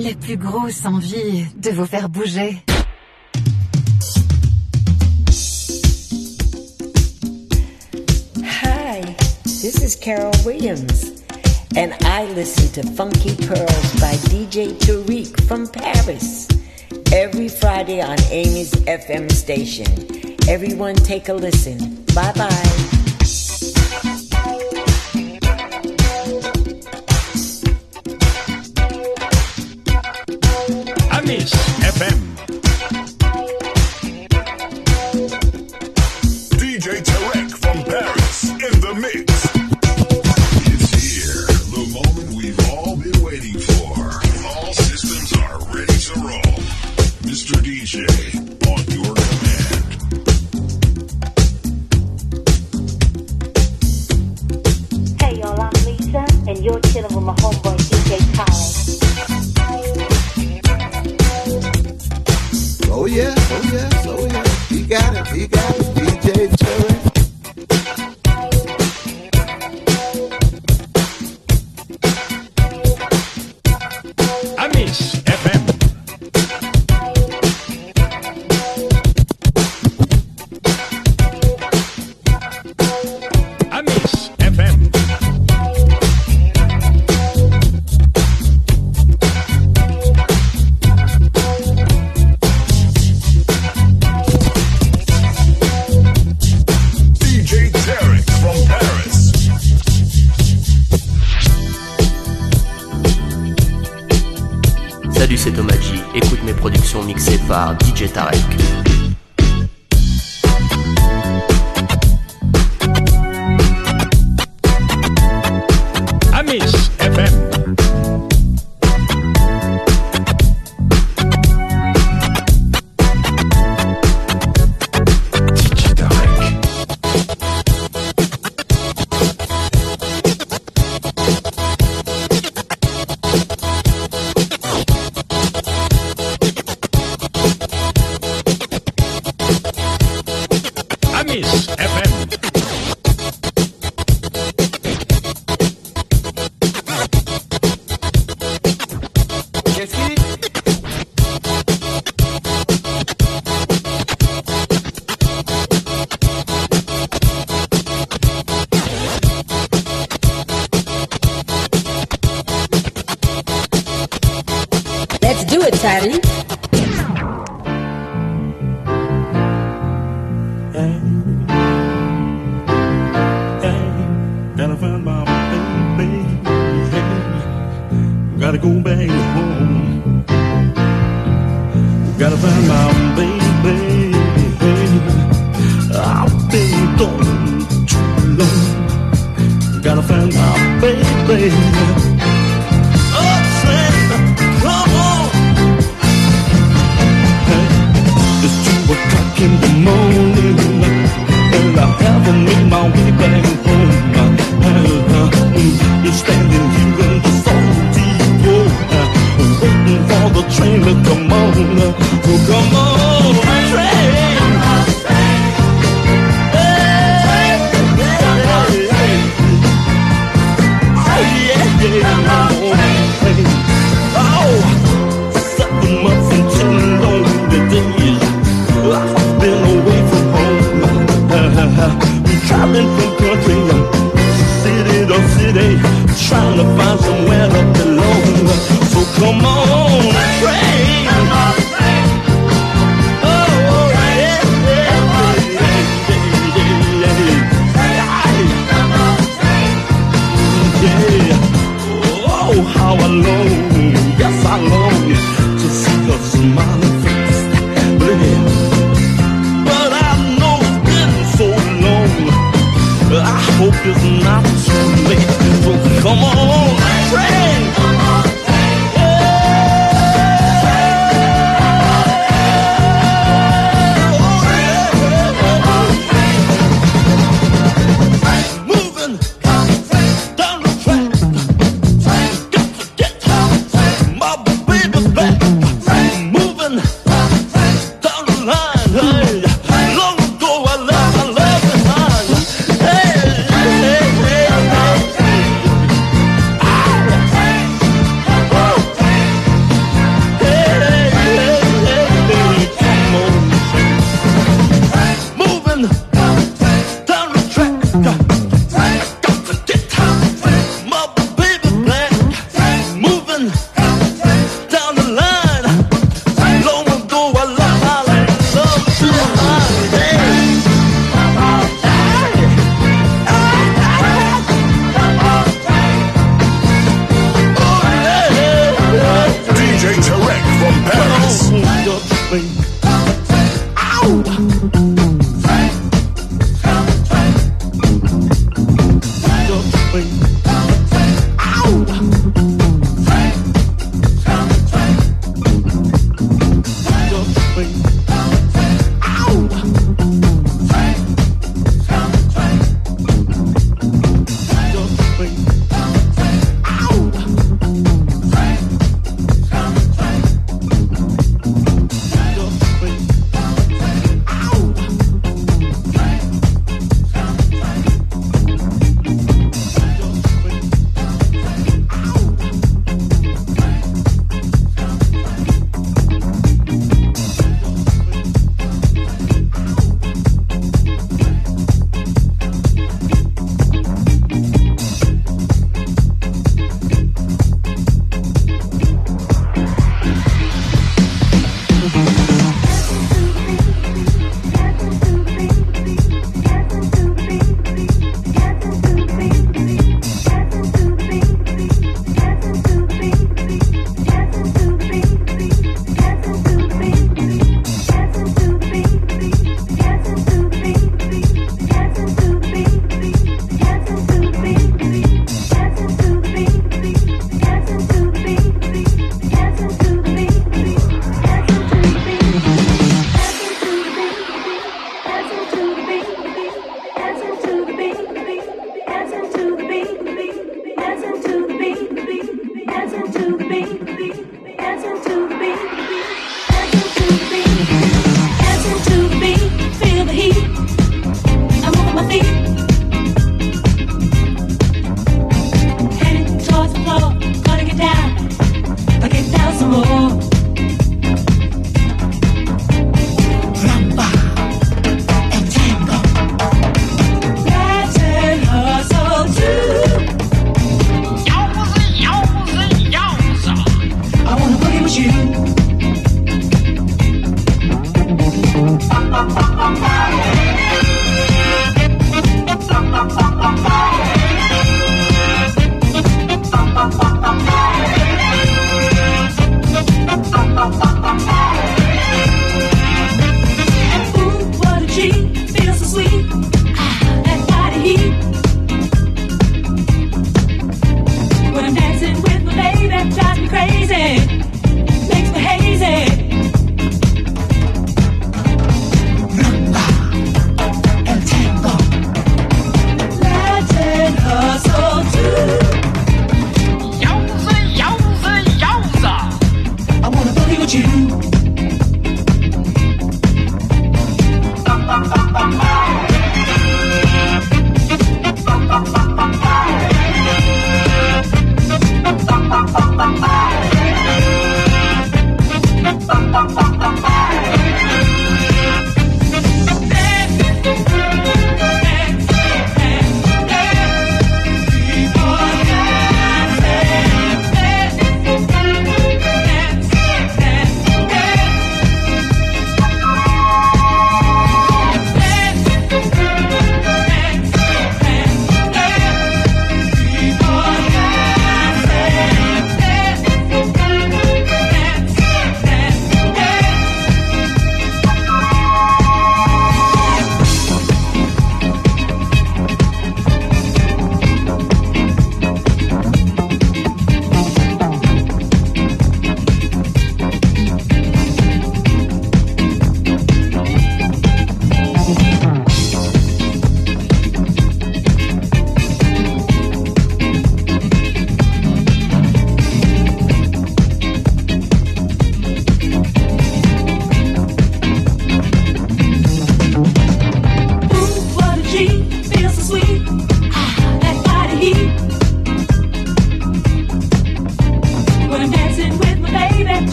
la plus grosse envie de vous faire bouger. Hi, this is Carol Williams, and I listen to Funky Pearls by DJ Tarek from Paris every Friday on Amis FM station. Everyone, take a listen. Bye bye. Kiss FM.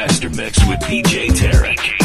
Master Mix with DJ Tarek.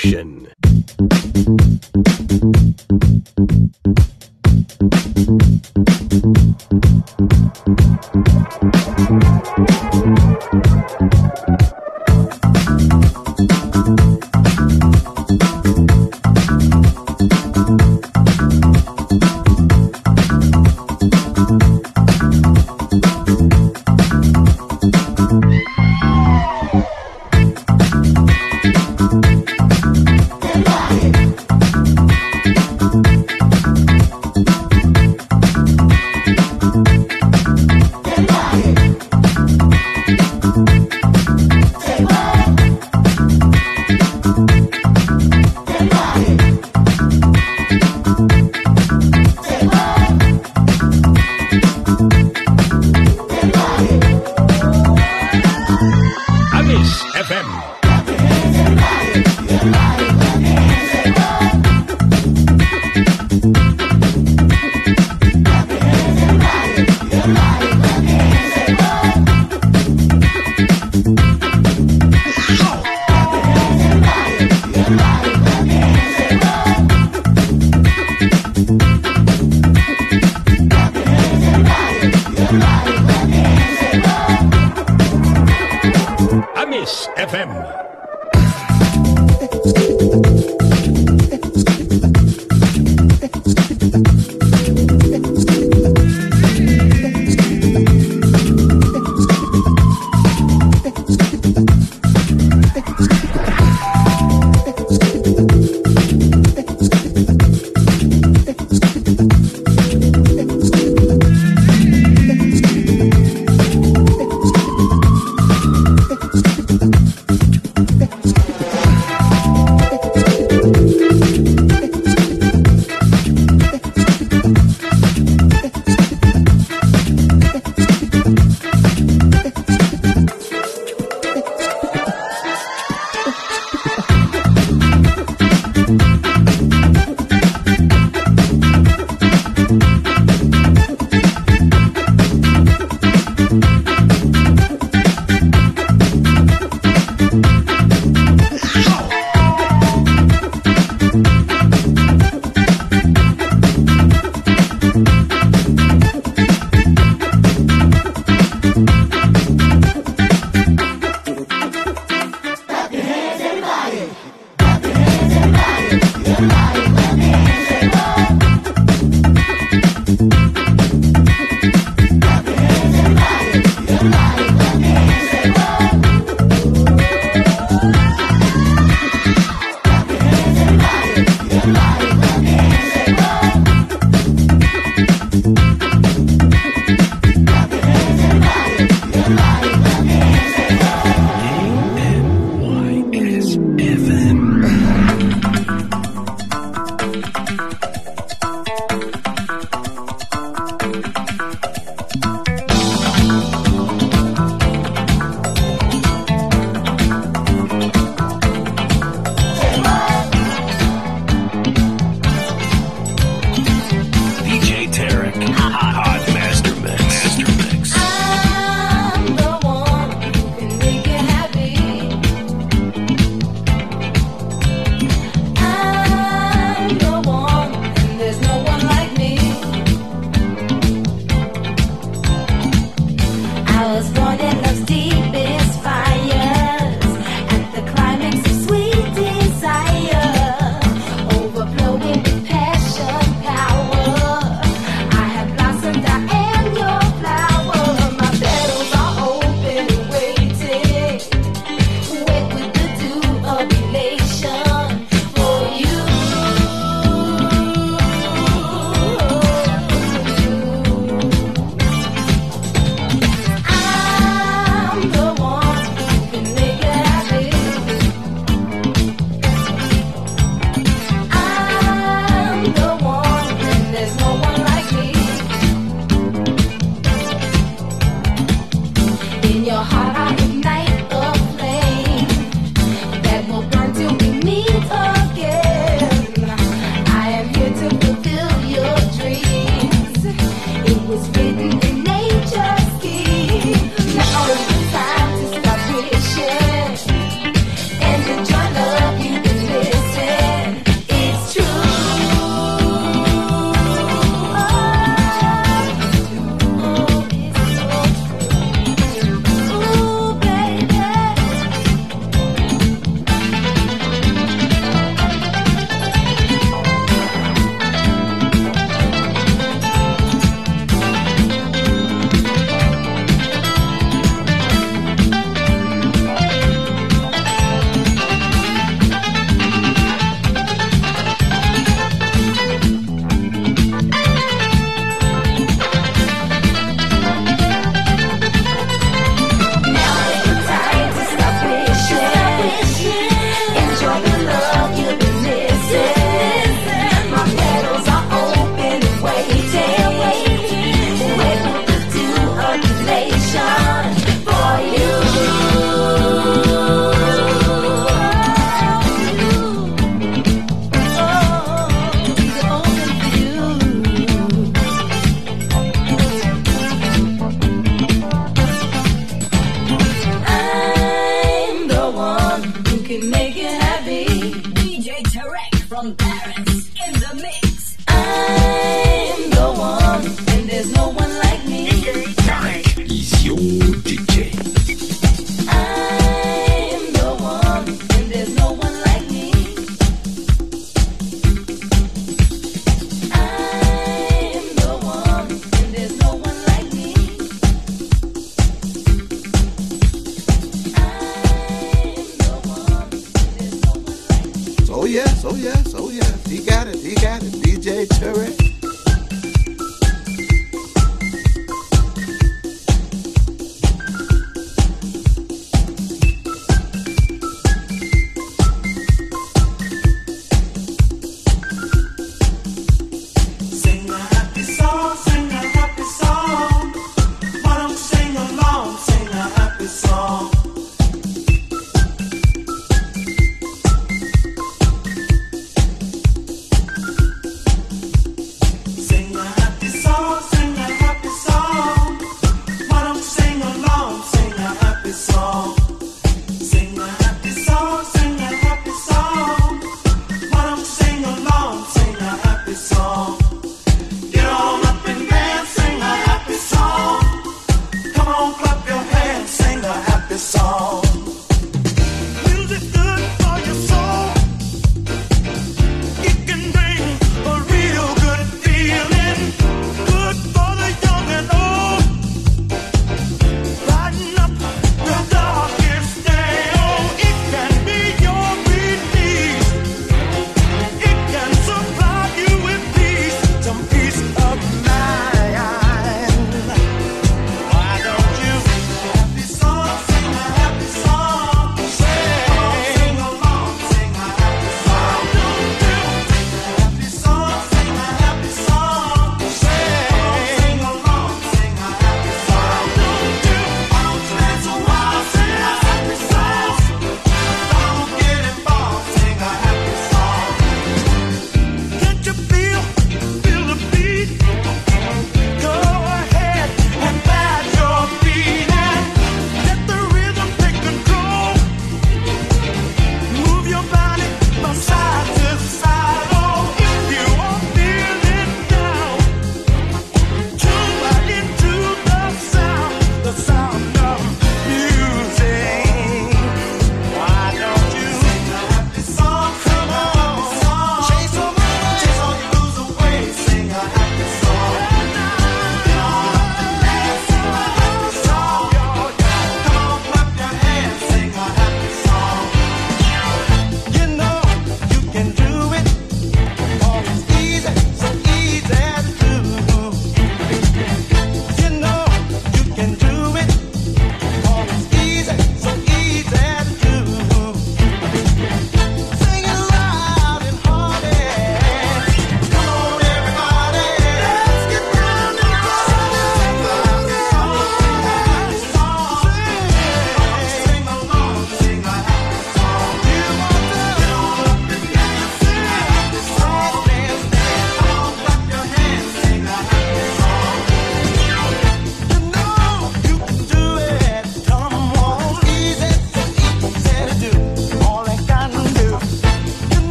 Collection. Amis DJ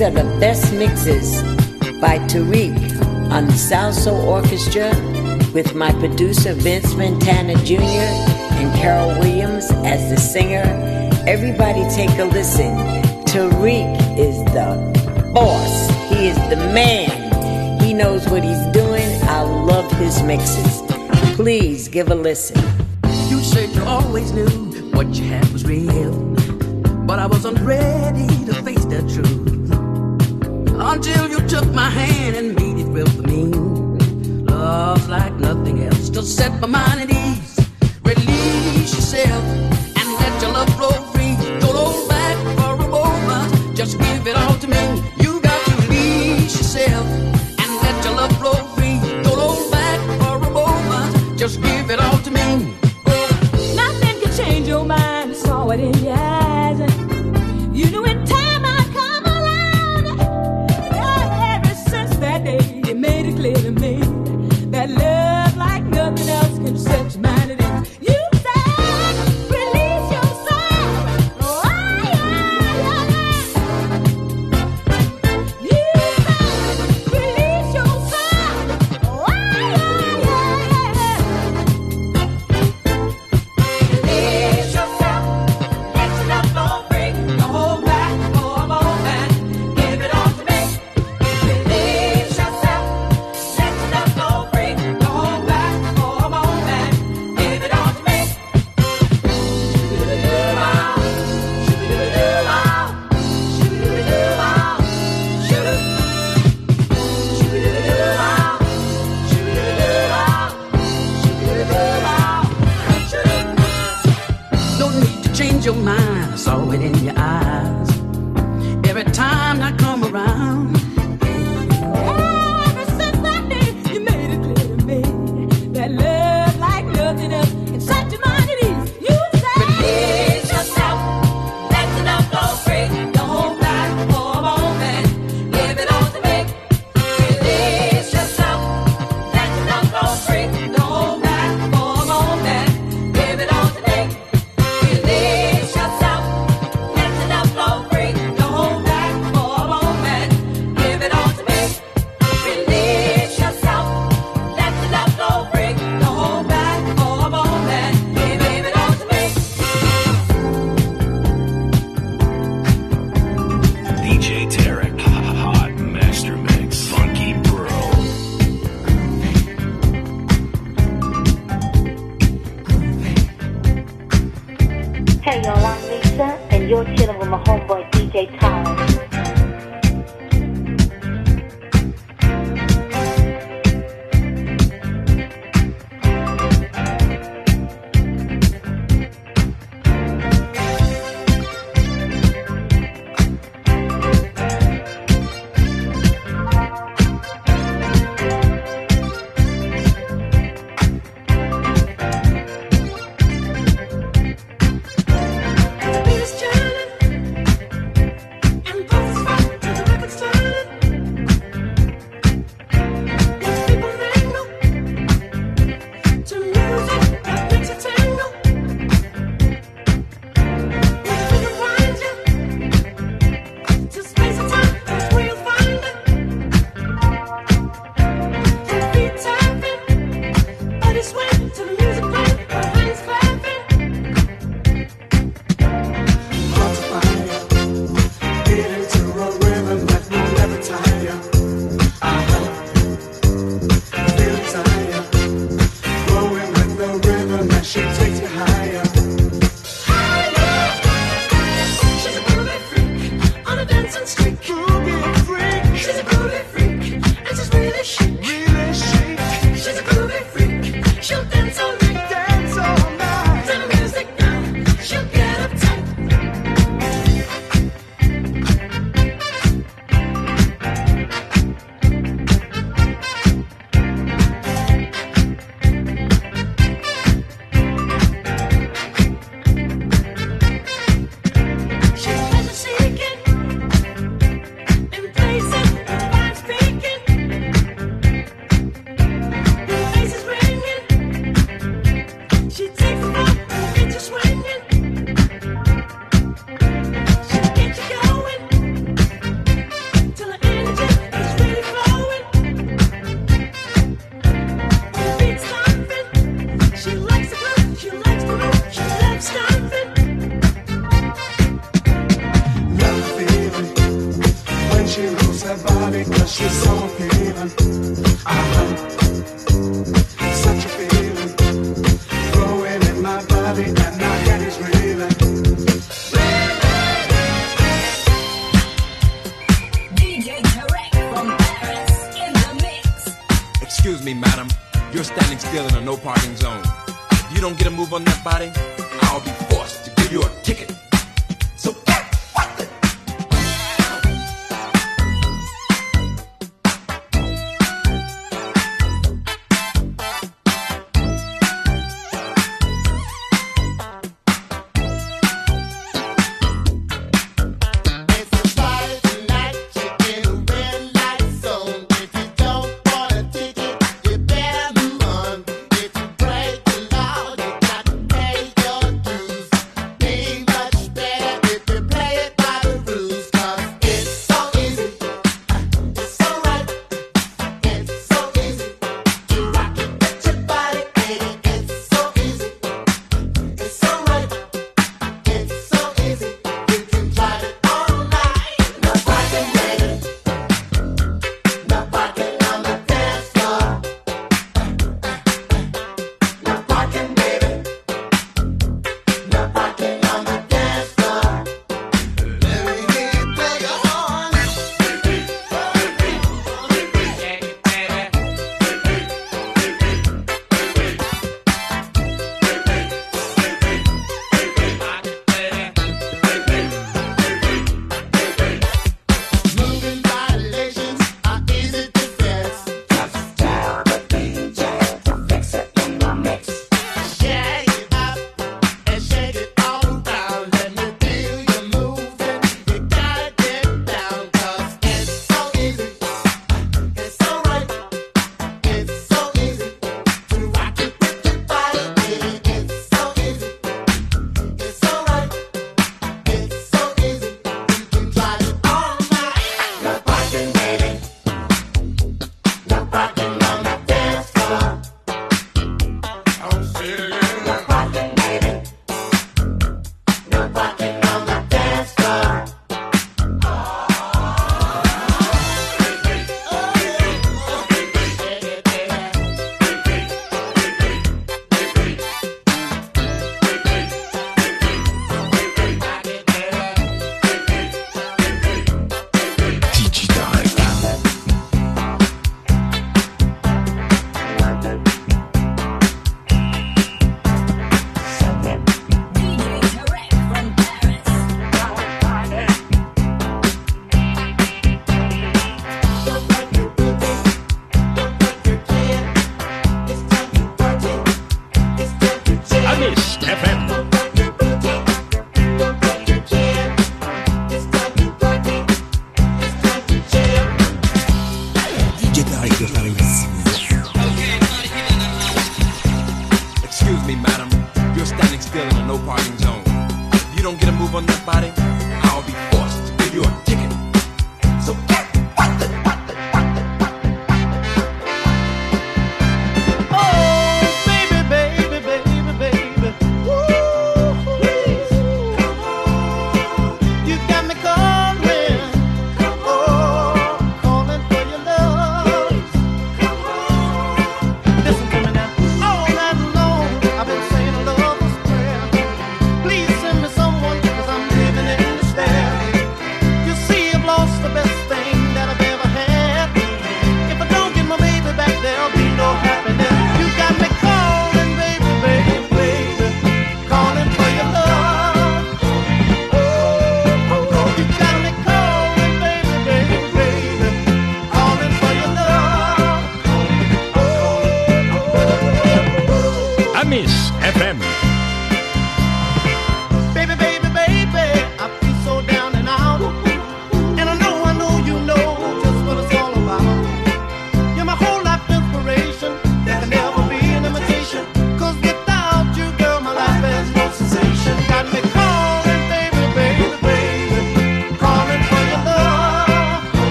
These are the best mixes by Tarek on the Salsoul Orchestra with my producer Vince Montana Jr. and Carol Williams as the singer. Everybody take a listen. Tarek is the boss. He is the man. He knows what he's doing. I love his mixes. Please give a listen. You said you always knew what you had was real, but I wasn't ready to face the truth until you took my hand and made it real for me. Love like nothing else, just set my mind at ease. Release yourself. Excuse me, madam. You're standing still in a no parking zone. If you don't get a move on that body, I'll be forced to give you a ticket.